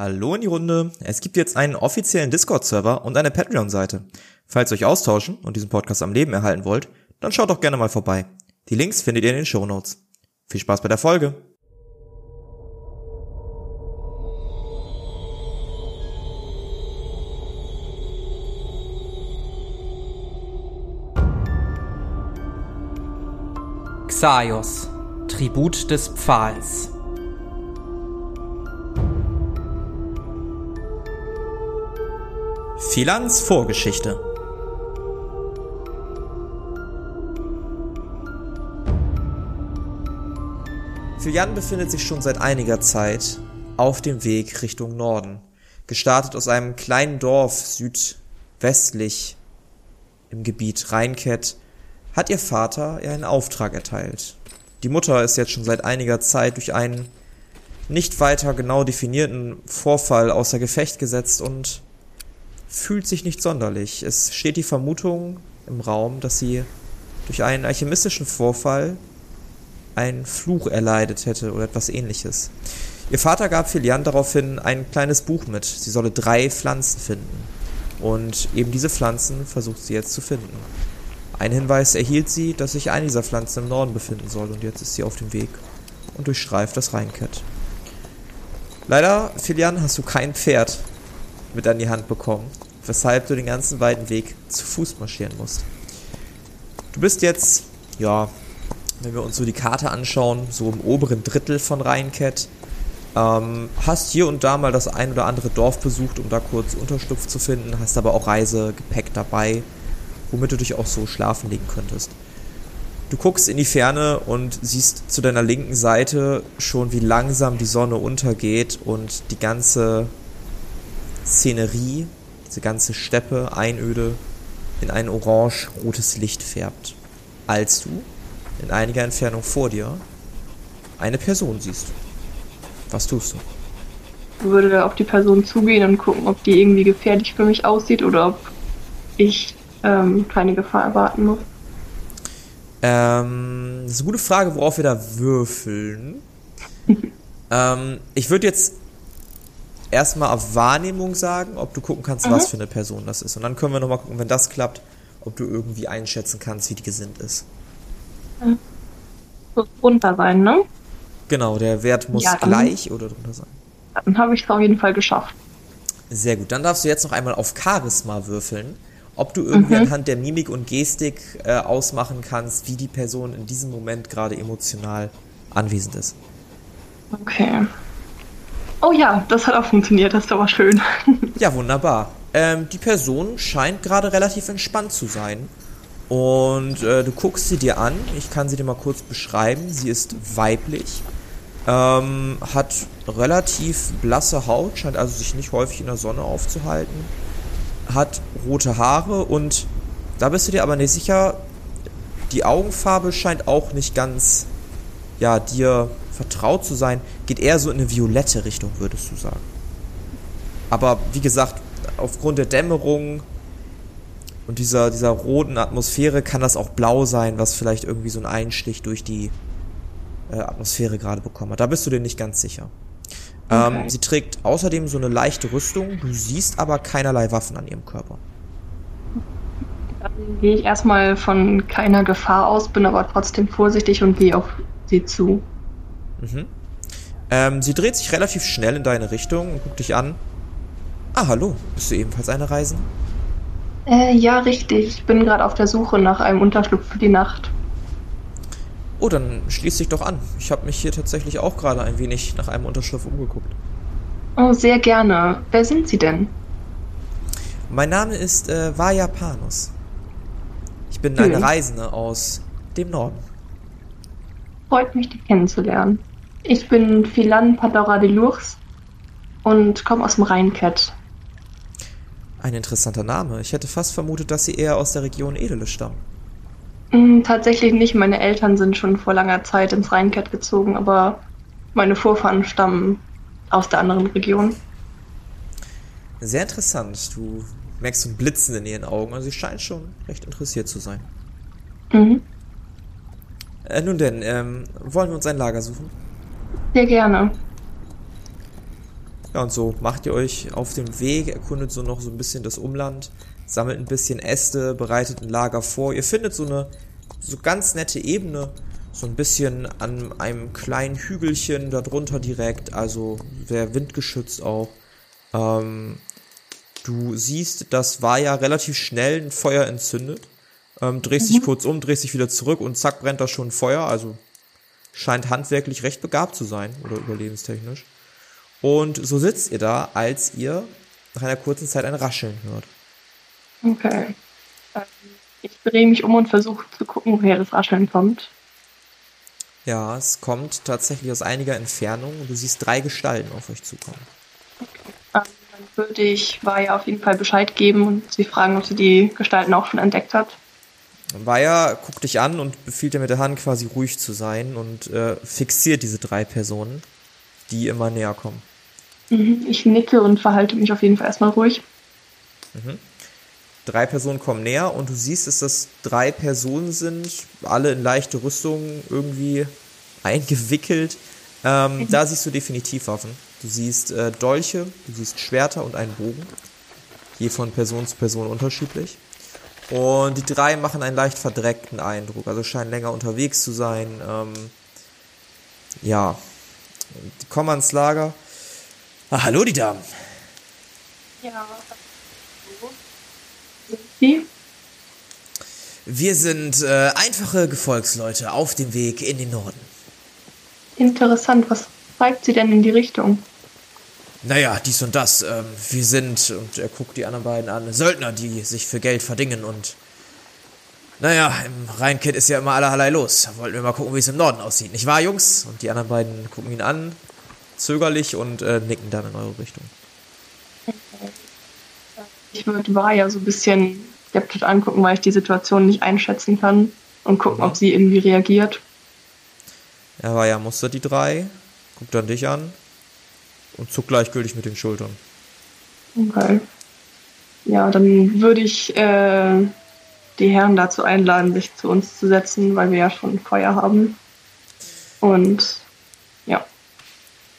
Hallo in die Runde. Es gibt jetzt einen offiziellen Discord-Server und eine Patreon-Seite. Falls ihr euch austauschen und diesen Podcast am Leben erhalten wollt, dann schaut doch gerne mal vorbei. Die Links findet ihr in den Show Notes. Viel Spaß bei der Folge. Xaios, Tribut des Pfahls. Philans Vorgeschichte. Philian befindet sich schon seit einiger Zeit auf dem Weg Richtung Norden. Gestartet aus einem kleinen Dorf südwestlich im Gebiet Rheinkett hat ihr Vater ihr einen Auftrag erteilt. Die Mutter ist jetzt schon seit einiger Zeit durch einen nicht weiter genau definierten Vorfall außer Gefecht gesetzt und fühlt sich nicht sonderlich. Es steht die Vermutung im Raum, dass sie durch einen alchemistischen Vorfall einen Fluch erleidet hätte oder etwas ähnliches. Ihr Vater gab Filian daraufhin ein kleines Buch mit. Sie solle drei Pflanzen finden. Und eben diese Pflanzen versucht sie jetzt zu finden. Ein Hinweis erhielt sie, dass sich eine dieser Pflanzen im Norden befinden soll und jetzt ist sie auf dem Weg und durchstreift das Rheinkett. Leider, Filian, hast du kein Pferd mit an die Hand bekommen, weshalb du den ganzen weiten Weg zu Fuß marschieren musst. Du bist jetzt, ja, wenn wir uns so die Karte anschauen, so im oberen Drittel von Rheinkett. Ähm, hast hier und da mal das ein oder andere Dorf besucht, um da kurz Unterschlupf zu finden, hast aber auch Reisegepäck dabei, womit du dich auch so schlafen legen könntest. Du guckst in die Ferne und siehst zu deiner linken Seite schon, wie langsam die Sonne untergeht und die ganze Szenerie, diese ganze Steppe, Einöde, in ein orange-rotes Licht färbt. Als du in einiger Entfernung vor dir eine Person siehst. Was tust du? Ich würde auf die Person zugehen und gucken, ob die irgendwie gefährlich für mich aussieht oder ob ich ähm, keine Gefahr erwarten muss. Ähm, das ist eine gute Frage, worauf wir da würfeln. ähm, ich würde jetzt erstmal auf Wahrnehmung sagen, ob du gucken kannst, mhm. was für eine Person das ist. Und dann können wir nochmal gucken, wenn das klappt, ob du irgendwie einschätzen kannst, wie die gesinnt ist. Mhm. Muss drunter sein, ne? Genau, der Wert muss ja, gleich oder drunter sein. Dann habe ich es auf jeden Fall geschafft. Sehr gut. Dann darfst du jetzt noch einmal auf Charisma würfeln, ob du irgendwie mhm. anhand der Mimik und Gestik äh, ausmachen kannst, wie die Person in diesem Moment gerade emotional anwesend ist. Okay. Oh ja, das hat auch funktioniert, das ist aber schön. ja, wunderbar. Ähm, die Person scheint gerade relativ entspannt zu sein. Und äh, du guckst sie dir an. Ich kann sie dir mal kurz beschreiben. Sie ist weiblich, ähm, hat relativ blasse Haut, scheint also sich nicht häufig in der Sonne aufzuhalten, hat rote Haare und da bist du dir aber nicht sicher. Die Augenfarbe scheint auch nicht ganz, ja, dir vertraut zu sein, geht eher so in eine violette Richtung, würdest du sagen. Aber wie gesagt, aufgrund der Dämmerung und dieser, dieser roten Atmosphäre kann das auch blau sein, was vielleicht irgendwie so einen Einstich durch die äh, Atmosphäre gerade bekommen hat. Da bist du dir nicht ganz sicher. Ähm, okay. Ähm, sie trägt außerdem so eine leichte Rüstung, du siehst aber keinerlei Waffen an ihrem Körper. Dann gehe ich erstmal von keiner Gefahr aus, bin aber trotzdem vorsichtig und gehe auf sie zu. Mhm. Ähm, sie dreht sich relativ schnell in deine Richtung und guckt dich an. Ah, hallo. Bist du ebenfalls eine Reisende? Äh, ja, richtig. Ich bin gerade auf der Suche nach einem Unterschlupf für die Nacht. Oh, dann schließ dich doch an. Ich habe mich hier tatsächlich auch gerade ein wenig nach einem Unterschlupf umgeguckt. Oh, sehr gerne. Wer sind Sie denn? Mein Name ist äh, Vaja Panus. Ich bin hm. eine Reisende aus dem Norden. Freut mich, dich kennenzulernen. Ich bin Philan Padora de Lours und komme aus dem Rheinkett. Ein interessanter Name. Ich hätte fast vermutet, dass Sie eher aus der Region Edele stammen. Mm, tatsächlich nicht. Meine Eltern sind schon vor langer Zeit ins Rheinkett gezogen, aber meine Vorfahren stammen aus der anderen Region. Sehr interessant. Du merkst so ein Blitzen in ihren Augen. Also sie scheint schon recht interessiert zu sein. Mhm. Äh, nun denn, ähm, wollen wir uns ein Lager suchen? Sehr gerne. Ja, und so macht ihr euch auf den Weg, erkundet so noch so ein bisschen das Umland, sammelt ein bisschen Äste, bereitet ein Lager vor. Ihr findet so eine so ganz nette Ebene, so ein bisschen an einem kleinen Hügelchen darunter direkt, also sehr windgeschützt auch. Ähm, du siehst, das war ja relativ schnell ein Feuer entzündet. Ähm, drehst dich kurz um, drehst dich wieder zurück und zack brennt da schon ein Feuer. Also scheint handwerklich recht begabt zu sein oder überlebenstechnisch. Und so sitzt ihr da, als ihr nach einer kurzen Zeit ein Rascheln hört. Okay. Ähm, ich drehe mich um und versuche zu gucken, woher das Rascheln kommt. Ja, es kommt tatsächlich aus einiger Entfernung und du siehst drei Gestalten auf euch zukommen. Okay. Ähm, dann würde ich Vaya auf jeden Fall Bescheid geben und sie fragen, ob sie die Gestalten auch schon entdeckt hat. Vaya guckt dich an und befiehlt dir mit der Hand quasi ruhig zu sein und äh, fixiert diese drei Personen, die immer näher kommen. Mhm. Ich nicke und verhalte mich auf jeden Fall erstmal ruhig. Mhm. Drei Personen kommen näher und du siehst, dass das drei Personen sind, alle in leichte Rüstung irgendwie eingewickelt. Ähm, mhm. Da siehst du definitiv Waffen. Du siehst äh, Dolche, du siehst Schwerter und einen Bogen. Je von Person zu Person unterschiedlich. Und die drei machen einen leicht verdreckten Eindruck, also scheinen länger unterwegs zu sein. Ähm, ja, die kommen ans Lager. Ah, hallo, die Damen. Ja. Sind Sie? Wir sind äh, einfache Gefolgsleute auf dem Weg in den Norden. Interessant, was treibt Sie denn in die Richtung? Naja, dies und das. Ähm, wir sind, und er guckt die anderen beiden an, Söldner, die sich für Geld verdingen und. Naja, im Rheinkit ist ja immer allerlei los. Da wollten wir mal gucken, wie es im Norden aussieht. Nicht wahr, Jungs? Und die anderen beiden gucken ihn an, zögerlich und äh, nicken dann in eure Richtung. Ich würde Vaya so ein bisschen skeptisch angucken, weil ich die Situation nicht einschätzen kann und gucken, mhm. ob sie irgendwie reagiert. Ja, Vaya mustert die drei, guckt dann dich an und zuckt gleichgültig mit den Schultern. Okay. Ja, dann würde ich äh, die Herren dazu einladen, sich zu uns zu setzen, weil wir ja schon Feuer haben. Und ja,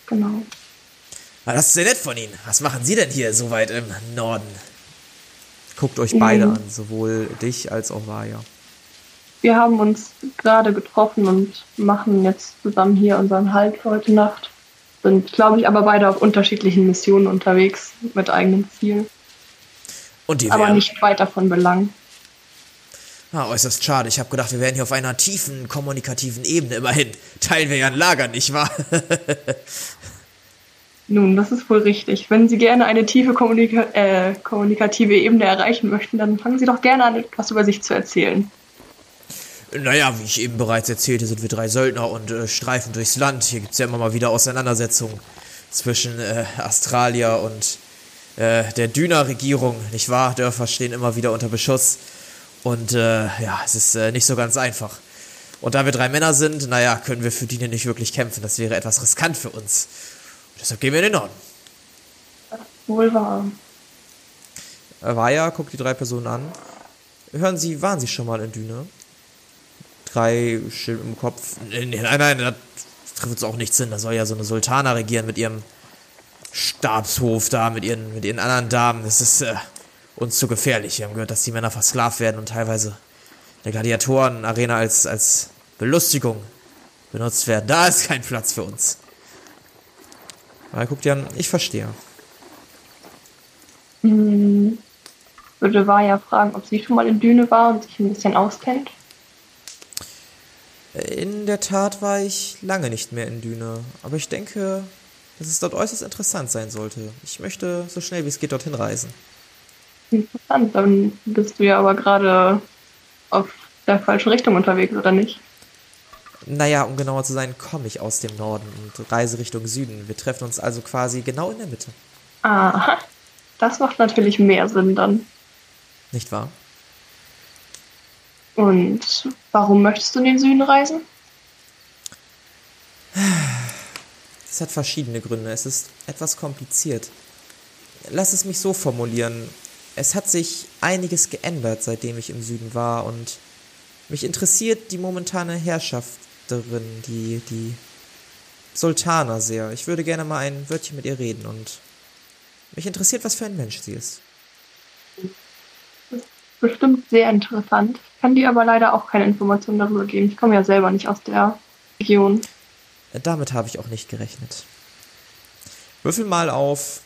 genau. Ah, das ist sehr nett von Ihnen. Was machen Sie denn hier so weit im Norden? Guckt euch beide mhm. an, sowohl dich als auch Vaja. Wir haben uns gerade getroffen und machen jetzt zusammen hier unseren Halt für heute Nacht. Sind, glaube ich, aber beide auf unterschiedlichen Missionen unterwegs mit eigenen Zielen. Und die aber nicht weiter von Belang. Ah, äußerst schade. Ich habe gedacht, wir wären hier auf einer tiefen kommunikativen Ebene. Immerhin teilen wir ja ein Lager, nicht wahr? Nun, das ist wohl richtig. Wenn Sie gerne eine tiefe Kommunika äh, kommunikative Ebene erreichen möchten, dann fangen Sie doch gerne an, etwas über sich zu erzählen. Naja, wie ich eben bereits erzählte, sind wir drei Söldner und äh, streifen durchs Land. Hier gibt es ja immer mal wieder Auseinandersetzungen zwischen äh, Australia und äh, der Düner-Regierung, nicht wahr? Dörfer stehen immer wieder unter Beschuss. Und äh, ja, es ist äh, nicht so ganz einfach. Und da wir drei Männer sind, naja, können wir für die nicht wirklich kämpfen. Das wäre etwas riskant für uns. Und deshalb gehen wir in den Norden. Wohl wahr. Vaya guckt die drei Personen an. Hören Sie, waren Sie schon mal in Düne? Drei Schild im Kopf. Nein, nein, da trifft es auch nichts hin. Da soll ja so eine Sultana regieren mit ihrem Stabshof da, mit ihren, mit ihren anderen Damen. Das ist äh, uns zu gefährlich. Wir haben gehört, dass die Männer versklavt werden und teilweise in der Gladiatoren-Arena als, als Belustigung benutzt werden. Da ist kein Platz für uns. Aber guckt ihr an, ich verstehe. Hm, würde Vaya fragen, ob sie schon mal in Düne war und sich ein bisschen auskennt. In der Tat war ich lange nicht mehr in Düne, aber ich denke, dass es dort äußerst interessant sein sollte. Ich möchte so schnell wie es geht dorthin reisen. Interessant, dann bist du ja aber gerade auf der falschen Richtung unterwegs, oder nicht? Naja, um genauer zu sein, komme ich aus dem Norden und reise Richtung Süden. Wir treffen uns also quasi genau in der Mitte. Aha, das macht natürlich mehr Sinn dann. Nicht wahr? Und warum möchtest du in den Süden reisen? Es hat verschiedene Gründe. Es ist etwas kompliziert. Lass es mich so formulieren. Es hat sich einiges geändert, seitdem ich im Süden war und mich interessiert die momentane Herrschaft darin, die, die Sultana sehr. Ich würde gerne mal ein Wörtchen mit ihr reden und mich interessiert, was für ein Mensch sie ist. Bestimmt sehr interessant. Ich kann dir aber leider auch keine Informationen darüber geben. Ich komme ja selber nicht aus der Region. Damit habe ich auch nicht gerechnet. Würfel mal auf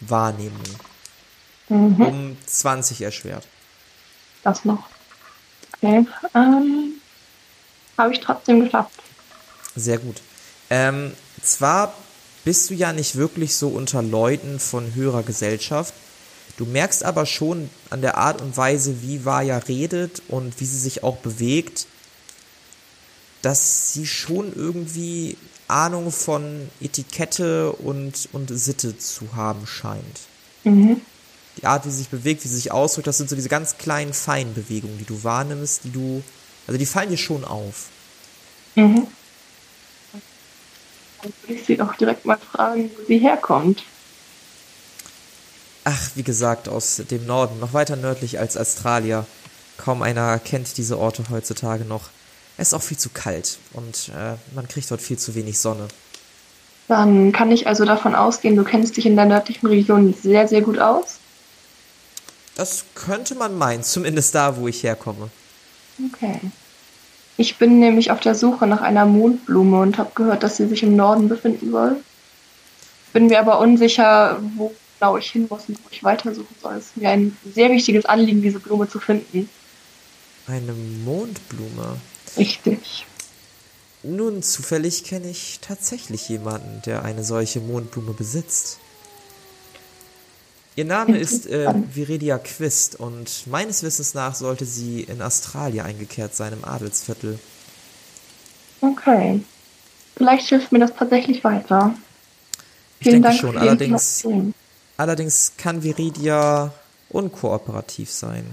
Wahrnehmung. Mhm. Um 20 erschwert. Das noch. Okay. Ähm, Habe ich trotzdem geschafft. Sehr gut. Ähm, zwar bist du ja nicht wirklich so unter Leuten von höherer Gesellschaft. Du merkst aber schon an der Art und Weise, wie Vaya redet und wie sie sich auch bewegt, dass sie schon irgendwie Ahnung von Etikette und, und Sitte zu haben scheint. Mhm. Die Art, wie sie sich bewegt, wie sie sich ausdrückt, das sind so diese ganz kleinen Feinbewegungen, die du wahrnimmst, die du, also die fallen dir schon auf. Mhm. Dann würde ich sie doch direkt mal fragen, wo sie herkommt. Ach, wie gesagt, aus dem Norden, noch weiter nördlich als Australia. Kaum einer kennt diese Orte heutzutage noch. Es ist auch viel zu kalt und äh, man kriegt dort viel zu wenig Sonne. Dann kann ich also davon ausgehen, du kennst dich in der nördlichen Region sehr, sehr gut aus. Das könnte man meinen, zumindest da, wo ich herkomme. Okay. Ich bin nämlich auf der Suche nach einer Mondblume und habe gehört, dass sie sich im Norden befinden soll. Bin mir aber unsicher, wo genau ich hin muss und wo ich weitersuchen soll. Es ist mir ein sehr wichtiges Anliegen, diese Blume zu finden. Eine Mondblume. Richtig. Nun, zufällig kenne ich tatsächlich jemanden, der eine solche Mondblume besitzt. Ihr Name ist äh. Viridia Quist und meines Wissens nach sollte sie in Australien eingekehrt sein, im Adelsviertel. Okay. Vielleicht hilft mir das tatsächlich weiter. Ich denke schon, die allerdings. Allerdings kann Viridia unkooperativ sein.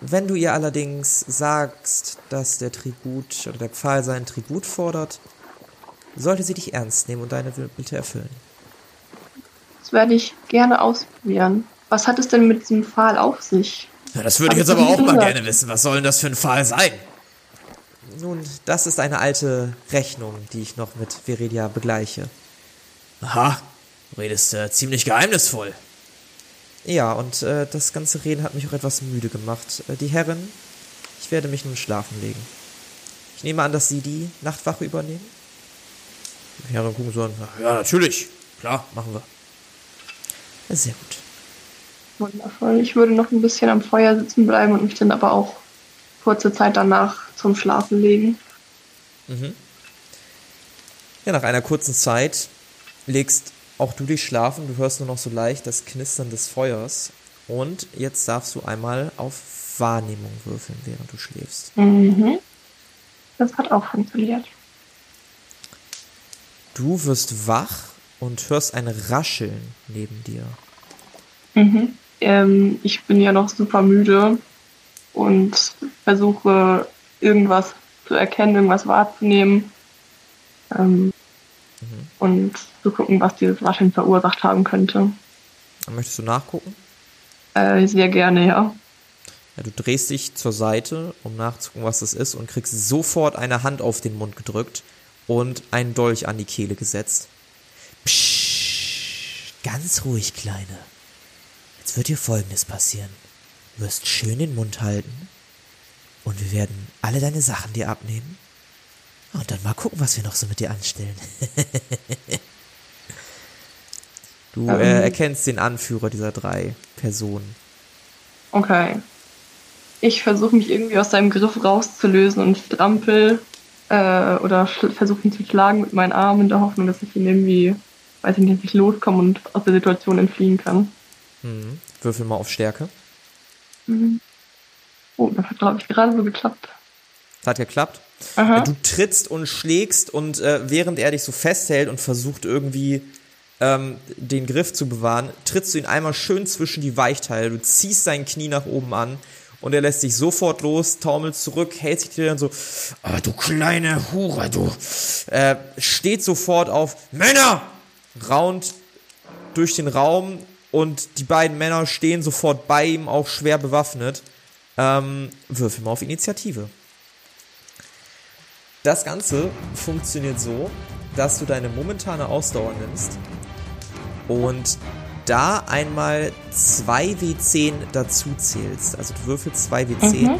Wenn du ihr allerdings sagst, dass der Tribut oder der Pfahl seinen Tribut fordert, sollte sie dich ernst nehmen und deine Bitte erfüllen. Das werde ich gerne ausprobieren. Was hat es denn mit diesem Pfahl auf sich? Ja, das würde ich jetzt aber auch mal gerne wissen. Was soll denn das für ein Pfahl sein? Nun, das ist eine alte Rechnung, die ich noch mit Viridia begleiche. Aha, redest äh, ziemlich geheimnisvoll. Ja, und äh, das ganze Reden hat mich auch etwas müde gemacht. Äh, die Herren, ich werde mich nun schlafen legen. Ich nehme an, dass Sie die Nachtwache übernehmen? Die Herren gucken so an. Ja, natürlich. Klar, machen wir. Sehr gut. Wundervoll. Ich würde noch ein bisschen am Feuer sitzen bleiben und mich dann aber auch kurze Zeit danach zum Schlafen legen. Ja, nach einer kurzen Zeit legst auch du dich schlafen. Du hörst nur noch so leicht das Knistern des Feuers. Und jetzt darfst du einmal auf Wahrnehmung würfeln, während du schläfst. Mhm. Das hat auch funktioniert. Du wirst wach und hörst ein Rascheln neben dir. Mhm. Ähm, ich bin ja noch super müde und versuche irgendwas zu erkennen, irgendwas wahrzunehmen ähm, und zu gucken, was dieses Rascheln verursacht haben könnte. Möchtest du nachgucken? Äh, sehr gerne, ja. Ja, du drehst dich zur Seite, um nachzugucken, was das ist, und kriegst sofort eine Hand auf den Mund gedrückt und einen Dolch an die Kehle gesetzt. Psst, ganz ruhig, Kleine. Jetzt wird dir Folgendes passieren. Du wirst schön den Mund halten und wir werden alle deine Sachen dir abnehmen und dann mal gucken, was wir noch so mit dir anstellen. Du äh, erkennst den Anführer dieser drei Personen. Okay. Ich versuche mich irgendwie aus seinem Griff rauszulösen und strampel äh, oder versuche ihn zu schlagen mit meinen Armen in der Hoffnung, dass ich ihn irgendwie, weiß ich nicht, dass ich loskomme und aus der Situation entfliehen kann. Mhm. Würfel mal auf Stärke. Oh, das hat, glaube ich, gerade so geklappt. Das hat geklappt. Aha. Du trittst und schlägst und äh, während er dich so festhält und versucht irgendwie ähm, den Griff zu bewahren, trittst du ihn einmal schön zwischen die Weichteile. Du ziehst sein Knie nach oben an und er lässt dich sofort los, taumelt zurück, hält sich dir dann so, ah, du kleine Hure, du, äh, steht sofort auf, Männer, raunt durch den Raum und die beiden Männer stehen sofort bei ihm, auch schwer bewaffnet. Ähm, würfel mal auf Initiative. Das Ganze funktioniert so, dass du deine momentane Ausdauer nimmst und da einmal 2W10 dazu zählst. Also du würfelst 2W10. Mhm.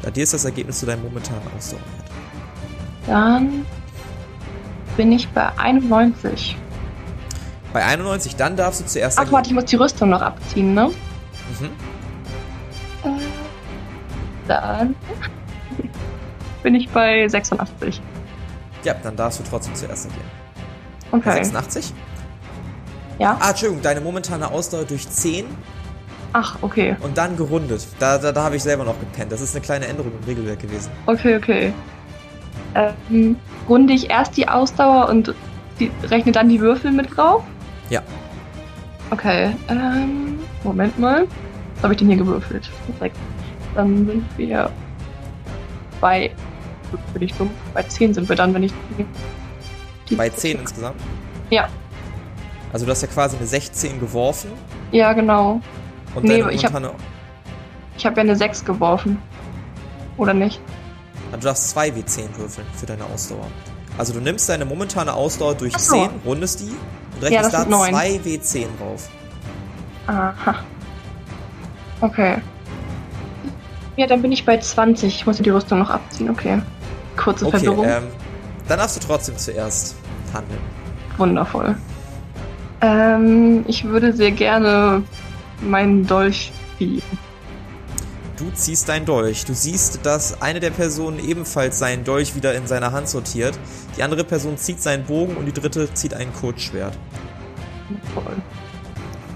Da dir ist das Ergebnis zu deinem momentanen Ausdauerwert. Dann bin ich bei 91. Bei 91, dann darfst du zuerst Ach, warte, ich muss die Rüstung noch abziehen, ne? Mhm. Äh, Dann bin ich bei 86. Ja, dann darfst du trotzdem zuerst. Bei Okay. 86? Ja? Ah, Entschuldigung, deine momentane Ausdauer durch 10 Ach, okay. und dann gerundet. Da, da, da habe ich selber noch gepennt. Das ist eine kleine Änderung im Regelwerk gewesen. Okay, okay. Ähm, runde ich erst die Ausdauer und die, rechne dann die Würfel mit drauf? Ja. Okay, ähm, Moment mal. Was habe ich denn hier gewürfelt? Sechs. Dann sind wir bei, bin ich dumm, bei 10 sind wir dann, wenn ich Bei 10 insgesamt? Ja. Also du hast ja quasi eine 16 geworfen Ja, genau. und Nee, ich hab- momentane... Ich habe ja eine 6 geworfen. Oder nicht? Also du darfst 2 W10 würfeln für deine Ausdauer. Also du nimmst deine momentane Ausdauer durch so. 10, rundest die und Ja, rechnest das da sind neun. 2 W10 drauf. Aha. Okay. Ja, dann bin ich bei 20. Ich muss die Rüstung noch abziehen, okay. Kurze Okay, Verwirrung. ähm, dann darfst du trotzdem zuerst handeln. Wundervoll. Ähm, ich würde sehr gerne meinen Dolch ziehen. Du ziehst deinen Dolch. Du siehst, dass eine der Personen ebenfalls seinen Dolch wieder in seiner Hand sortiert. Die andere Person zieht seinen Bogen und die dritte zieht ein Kurzschwert. Toll.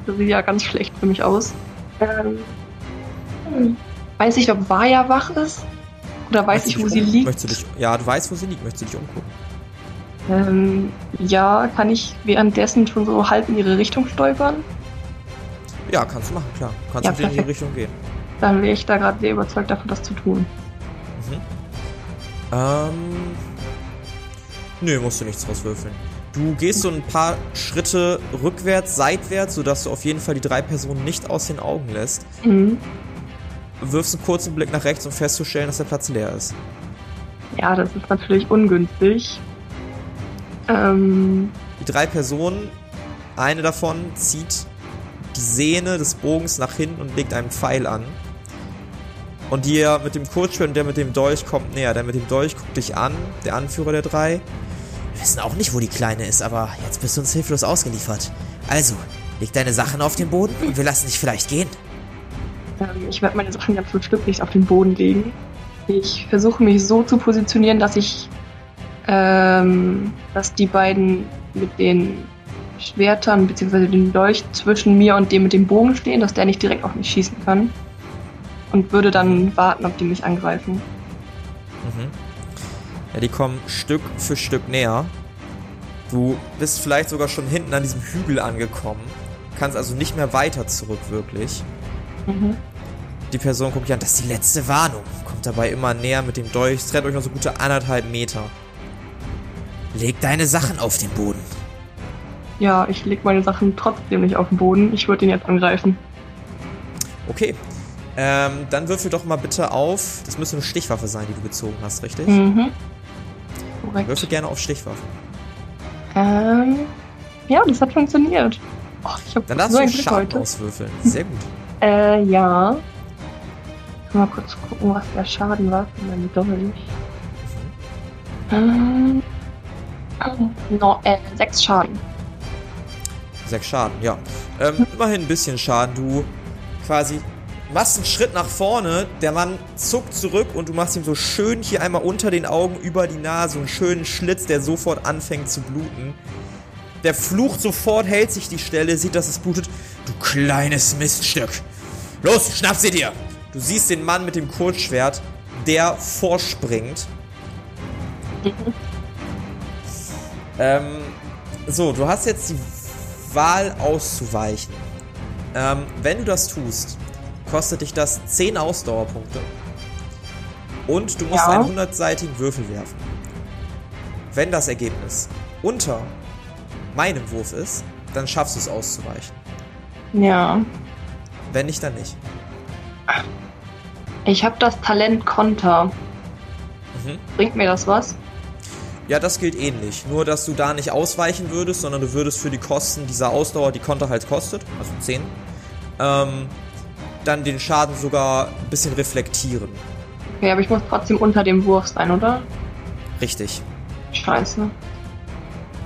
Das sieht ja ganz schlecht für mich aus. Ähm, hm. Weiß ich, ob Vaya wach ist? Oder weiß ich, du wo dich sie um- liegt? Möchtest du dich, ja, du weißt, wo sie liegt. Möchtest du dich umgucken? Ähm, ja, kann ich währenddessen schon so halb in ihre Richtung stolpern? Ja, kannst du machen, klar. Kannst Ja, denen in die. Richtung gehen. Dann wäre ich da gerade sehr überzeugt davon, das zu tun. Mhm. Ähm. Nö, musst du nichts draus würfeln. Du gehst so ein paar Schritte rückwärts, seitwärts, sodass du auf jeden Fall die drei Personen nicht aus den Augen lässt. Mhm. Wirfst einen kurzen Blick nach rechts, um festzustellen, dass der Platz leer ist. Ja, das ist natürlich ungünstig. Ähm, Die drei Personen, eine davon zieht die Sehne des Bogens nach hinten und legt einen Pfeil an. Und der mit dem Kurzschwert und der mit dem Dolch kommt näher. Der mit dem Dolch guckt dich an, der Anführer der drei. Wir wissen auch nicht, wo die Kleine ist, aber jetzt bist du uns hilflos ausgeliefert. Also, leg deine Sachen auf den Boden und wir lassen dich vielleicht gehen. Ähm, ich werde meine Sachen ganz stücklich auf den Boden legen. Ich versuche mich so zu positionieren, dass ich, ähm, dass die beiden mit den Schwertern bzw. dem Dolch zwischen mir und dem mit dem Bogen stehen, dass der nicht direkt auf mich schießen kann. Und würde dann warten, ob die mich angreifen. Mhm. Ja, die kommen Stück für Stück näher. Du bist vielleicht sogar schon hinten an diesem Hügel angekommen. Kannst also nicht mehr weiter zurück, wirklich. Mhm. Die Person guckt dich an, das ist die letzte Warnung. Kommt dabei immer näher mit dem Dolch. Trennt euch noch so gute anderthalb Meter. Leg deine Sachen auf den Boden. Ja, ich leg meine Sachen trotzdem nicht auf den Boden. Ich würde ihn jetzt angreifen. Okay. Ähm, dann würfel doch mal bitte auf. Das müsste eine Stichwaffe sein, die du gezogen hast, richtig? Mhm. Korrekt. Würfel gerne auf Stichwaffe. Ähm, ja, das hat funktioniert. Oh, ich habe Dann darfst so du Schaden heute. auswürfeln. Sehr gut. Äh, ja. Mal kurz gucken, was der Schaden war von meinem Dolch. Ähm, no, äh, sechs Schaden. Sechs Schaden, ja. Ähm, immerhin ein bisschen Schaden. Du quasi machst einen Schritt nach vorne, der Mann zuckt zurück und du machst ihm so schön hier einmal unter den Augen über die Nase einen schönen Schlitz, der sofort anfängt zu bluten. Der flucht sofort, hält sich die Stelle, sieht, dass es blutet. Du kleines Miststück. Los, schnapp sie dir! Du siehst den Mann mit dem Kurzschwert, der vorspringt. Ähm, so, du hast jetzt die Wahl auszuweichen. Ähm, wenn du das tust, kostet dich das 10 Ausdauerpunkte. Und du musst Ja. einen 100-seitigen Würfel werfen. Wenn das Ergebnis unter meinem Wurf ist, dann schaffst du es auszuweichen. Ja. Wenn nicht, dann nicht. Ich habe das Talent Konter. Mhm. Bringt mir das was? Ja, das gilt ähnlich. Nur, dass du da nicht ausweichen würdest, sondern du würdest für die Kosten dieser Ausdauer, die Konter halt kostet, also 10, ähm, dann den Schaden sogar ein bisschen reflektieren. Okay, aber ich muss trotzdem unter dem Wurf sein, oder? Richtig. Scheiße.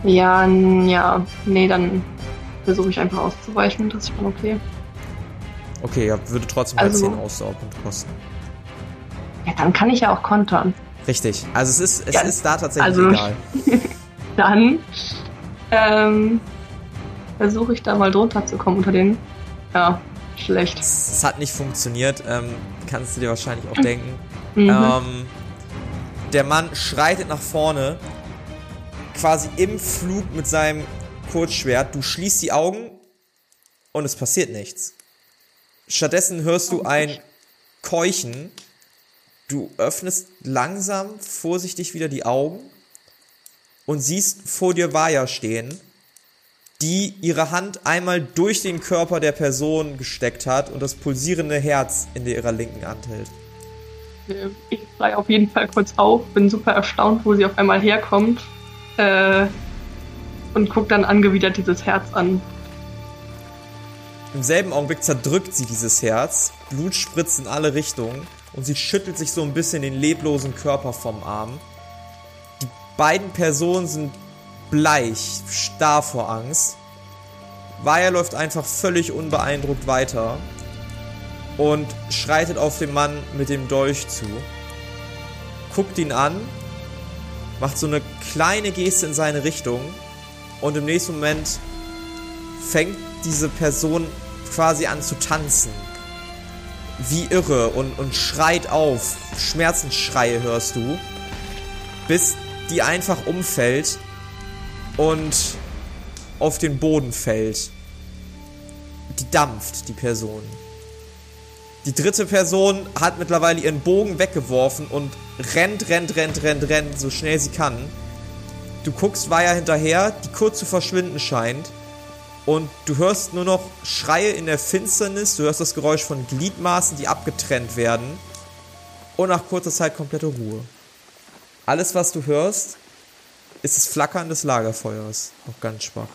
Ja, ja. Nee, dann versuche ich einfach auszuweichen. Das ist schon okay. Okay, ja, würde trotzdem halt Also- 10 Ausdauerpunkte kosten. Ja, dann kann ich ja auch kontern. Richtig. Also es ist, es Ja, ist da tatsächlich also- egal. Dann ähm, versuche ich da mal drunter zu kommen unter den. Ja, schlecht. Es, hat nicht funktioniert, ähm, kannst du dir wahrscheinlich auch denken. Mhm. Ähm, der Mann schreitet nach vorne, quasi im Flug mit seinem Kurzschwert. Du schließt die Augen und es passiert nichts. Stattdessen hörst du ein Keuchen. Du öffnest langsam, vorsichtig wieder die Augen und siehst vor dir Vaya stehen, die ihre Hand einmal durch den Körper der Person gesteckt hat und das pulsierende Herz in ihrer linken Hand hält. Ich schrei auf jeden Fall kurz auf, bin super erstaunt, wo sie auf einmal herkommt. Äh, und guck dann angewidert dieses Herz an. Im selben Augenblick zerdrückt sie dieses Herz, Blut spritzt in alle Richtungen und sie schüttelt sich so ein bisschen den leblosen Körper vom Arm. Die beiden Personen sind bleich, starr vor Angst. Vaya läuft einfach völlig unbeeindruckt weiter und schreitet auf den Mann mit dem Dolch zu, guckt ihn an, macht so eine kleine Geste in seine Richtung und im nächsten Moment fängt diese Person quasi an zu tanzen. Wie irre und, und schreit auf. Schmerzensschreie hörst du. Bis die einfach umfällt und auf den Boden fällt. Die dampft, die Person. Die dritte Person hat mittlerweile ihren Bogen weggeworfen und rennt, rennt, rennt, rennt, rennt, so schnell sie kann. Du guckst Vaya hinterher, die kurz zu verschwinden scheint. Und du hörst nur noch Schreie in der Finsternis, du hörst das Geräusch von Gliedmaßen, die abgetrennt werden. Und nach kurzer Zeit komplette Ruhe. Alles, was du hörst, ist das Flackern des Lagerfeuers. Noch ganz schwach.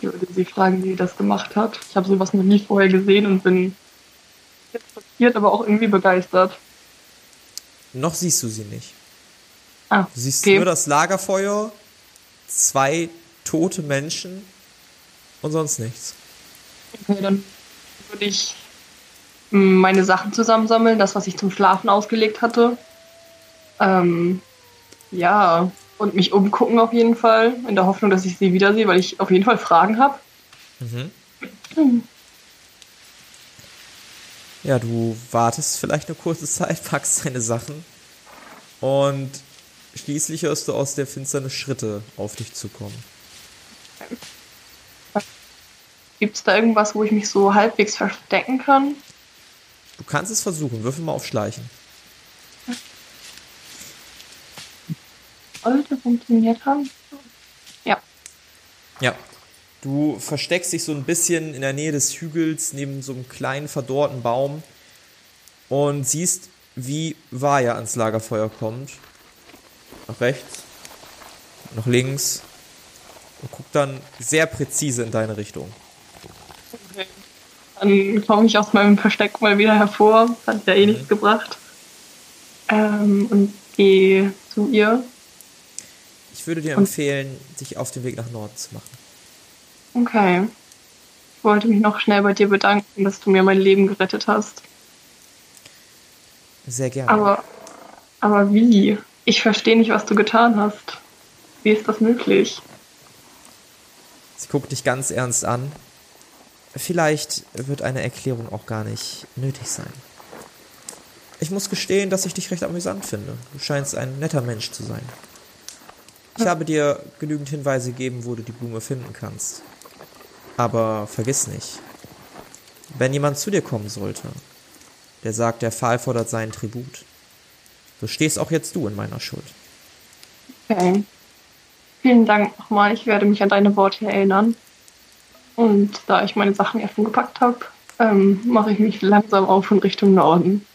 Ich würde sie fragen, wie sie das gemacht hat. Ich habe sowas noch nie vorher gesehen und bin jetzt schockiert, aber auch irgendwie begeistert. Noch siehst du sie nicht. Ah, Du siehst okay. nur das Lagerfeuer, zwei tote Menschen und sonst nichts. Okay, dann würde ich mm, meine Sachen zusammensammeln, das, was ich zum Schlafen ausgelegt hatte. Ähm, ja, und mich umgucken auf jeden Fall, in der Hoffnung, dass ich sie wiedersehe, weil ich auf jeden Fall Fragen habe. Mhm. Ja, du wartest vielleicht eine kurze Zeit, packst deine Sachen und schließlich hörst du aus der Finsternis Schritte auf dich zukommen. Gibt es da irgendwas, wo ich mich so halbwegs verstecken kann? Du kannst es versuchen, würfel mal auf Schleichen. Sollte funktioniert haben. Ja, Ja. Du versteckst dich so ein bisschen in der Nähe des Hügels neben so einem kleinen verdorrten Baum und siehst, wie Vaya ans Lagerfeuer kommt. Nach rechts, nach links und guckt dann sehr präzise in deine Richtung. okay. Dann komme ich aus meinem Versteck mal wieder hervor. Hat ja eh nichts gebracht. Ähm, und gehe zu ihr. Ich würde dir Und- empfehlen, dich auf den Weg nach Norden zu machen. Okay. Ich wollte mich noch schnell bei dir bedanken, dass du mir mein Leben gerettet hast. Sehr gerne. Aber, aber wie? Ich verstehe nicht, was du getan hast. Wie ist das möglich? Sie guckt dich ganz ernst an. Vielleicht wird eine Erklärung auch gar nicht nötig sein. Ich muss gestehen, dass ich dich recht amüsant finde. Du scheinst ein netter Mensch zu sein. Ich habe dir genügend Hinweise gegeben, wo du die Blume finden kannst. Aber vergiss nicht, wenn jemand zu dir kommen sollte, der sagt, der Pfahl fordert seinen Tribut, so stehst auch jetzt du in meiner Schuld. Okay. Vielen Dank nochmal. Ich werde mich an deine Worte erinnern. Und da ich meine Sachen schon gepackt habe, ähm, mache ich mich langsam auf in Richtung Norden.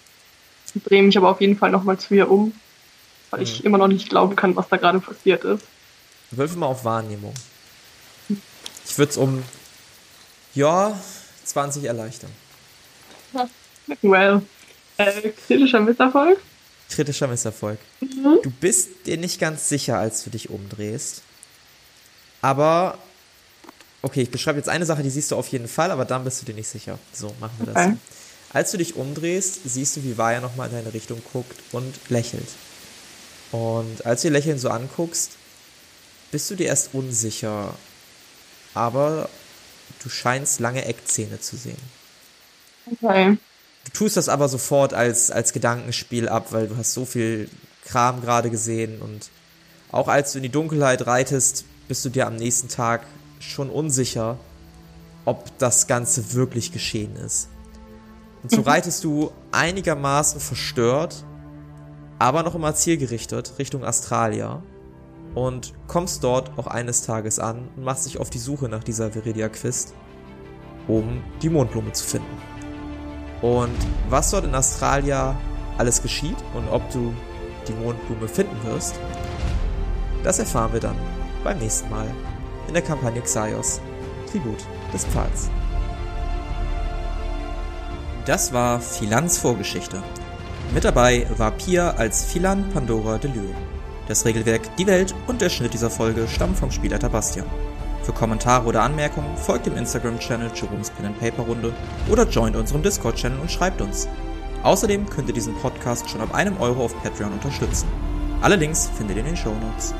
Drehe mich aber auf jeden Fall nochmal zu ihr um weil ich immer noch nicht glauben kann, was da gerade passiert ist. Würfel mal auf Wahrnehmung. Ich würde es um, ja, 20 erleichtern. Well, äh, kritischer Misserfolg. Kritischer Misserfolg. Mhm. Du bist dir nicht ganz sicher, als du dich umdrehst. Aber, okay, ich beschreibe jetzt eine Sache, die siehst du auf jeden Fall, aber dann bist du dir nicht sicher. So, machen wir das. Okay. Als du dich umdrehst, siehst du, wie Vaya nochmal in deine Richtung guckt und lächelt. Und als du ihr Lächeln so anguckst, bist du dir erst unsicher, aber du scheinst lange Eckzähne zu sehen. Okay. Du tust das aber sofort als, als Gedankenspiel ab, weil du hast so viel Kram gerade gesehen und auch als du in die Dunkelheit reitest, bist du dir am nächsten Tag schon unsicher, ob das Ganze wirklich geschehen ist. Und so reitest du einigermaßen verstört, aber noch immer zielgerichtet Richtung Australia und kommst dort auch eines Tages an und machst dich auf die Suche nach dieser Viridia Quist, um die Mondblume zu finden. Und was dort in Australia alles geschieht und ob du die Mondblume finden wirst, das erfahren wir dann beim nächsten Mal in der Kampagne Xaios, Tribut des Pfahls. Das war Philans Vorgeschichte. Mit dabei war Pia als Philan Pandora Delure. Das Regelwerk, die Welt und der Schnitt dieser Folge stammen vom Spielleiter Bastian. Für Kommentare oder Anmerkungen folgt dem Instagram-Channel Jerome's Pen and Paper Runde oder joint unserem Discord-Channel und schreibt uns. Außerdem könnt ihr diesen Podcast schon ab einem Euro auf Patreon unterstützen. Alle Links findet ihr in den Show Notes.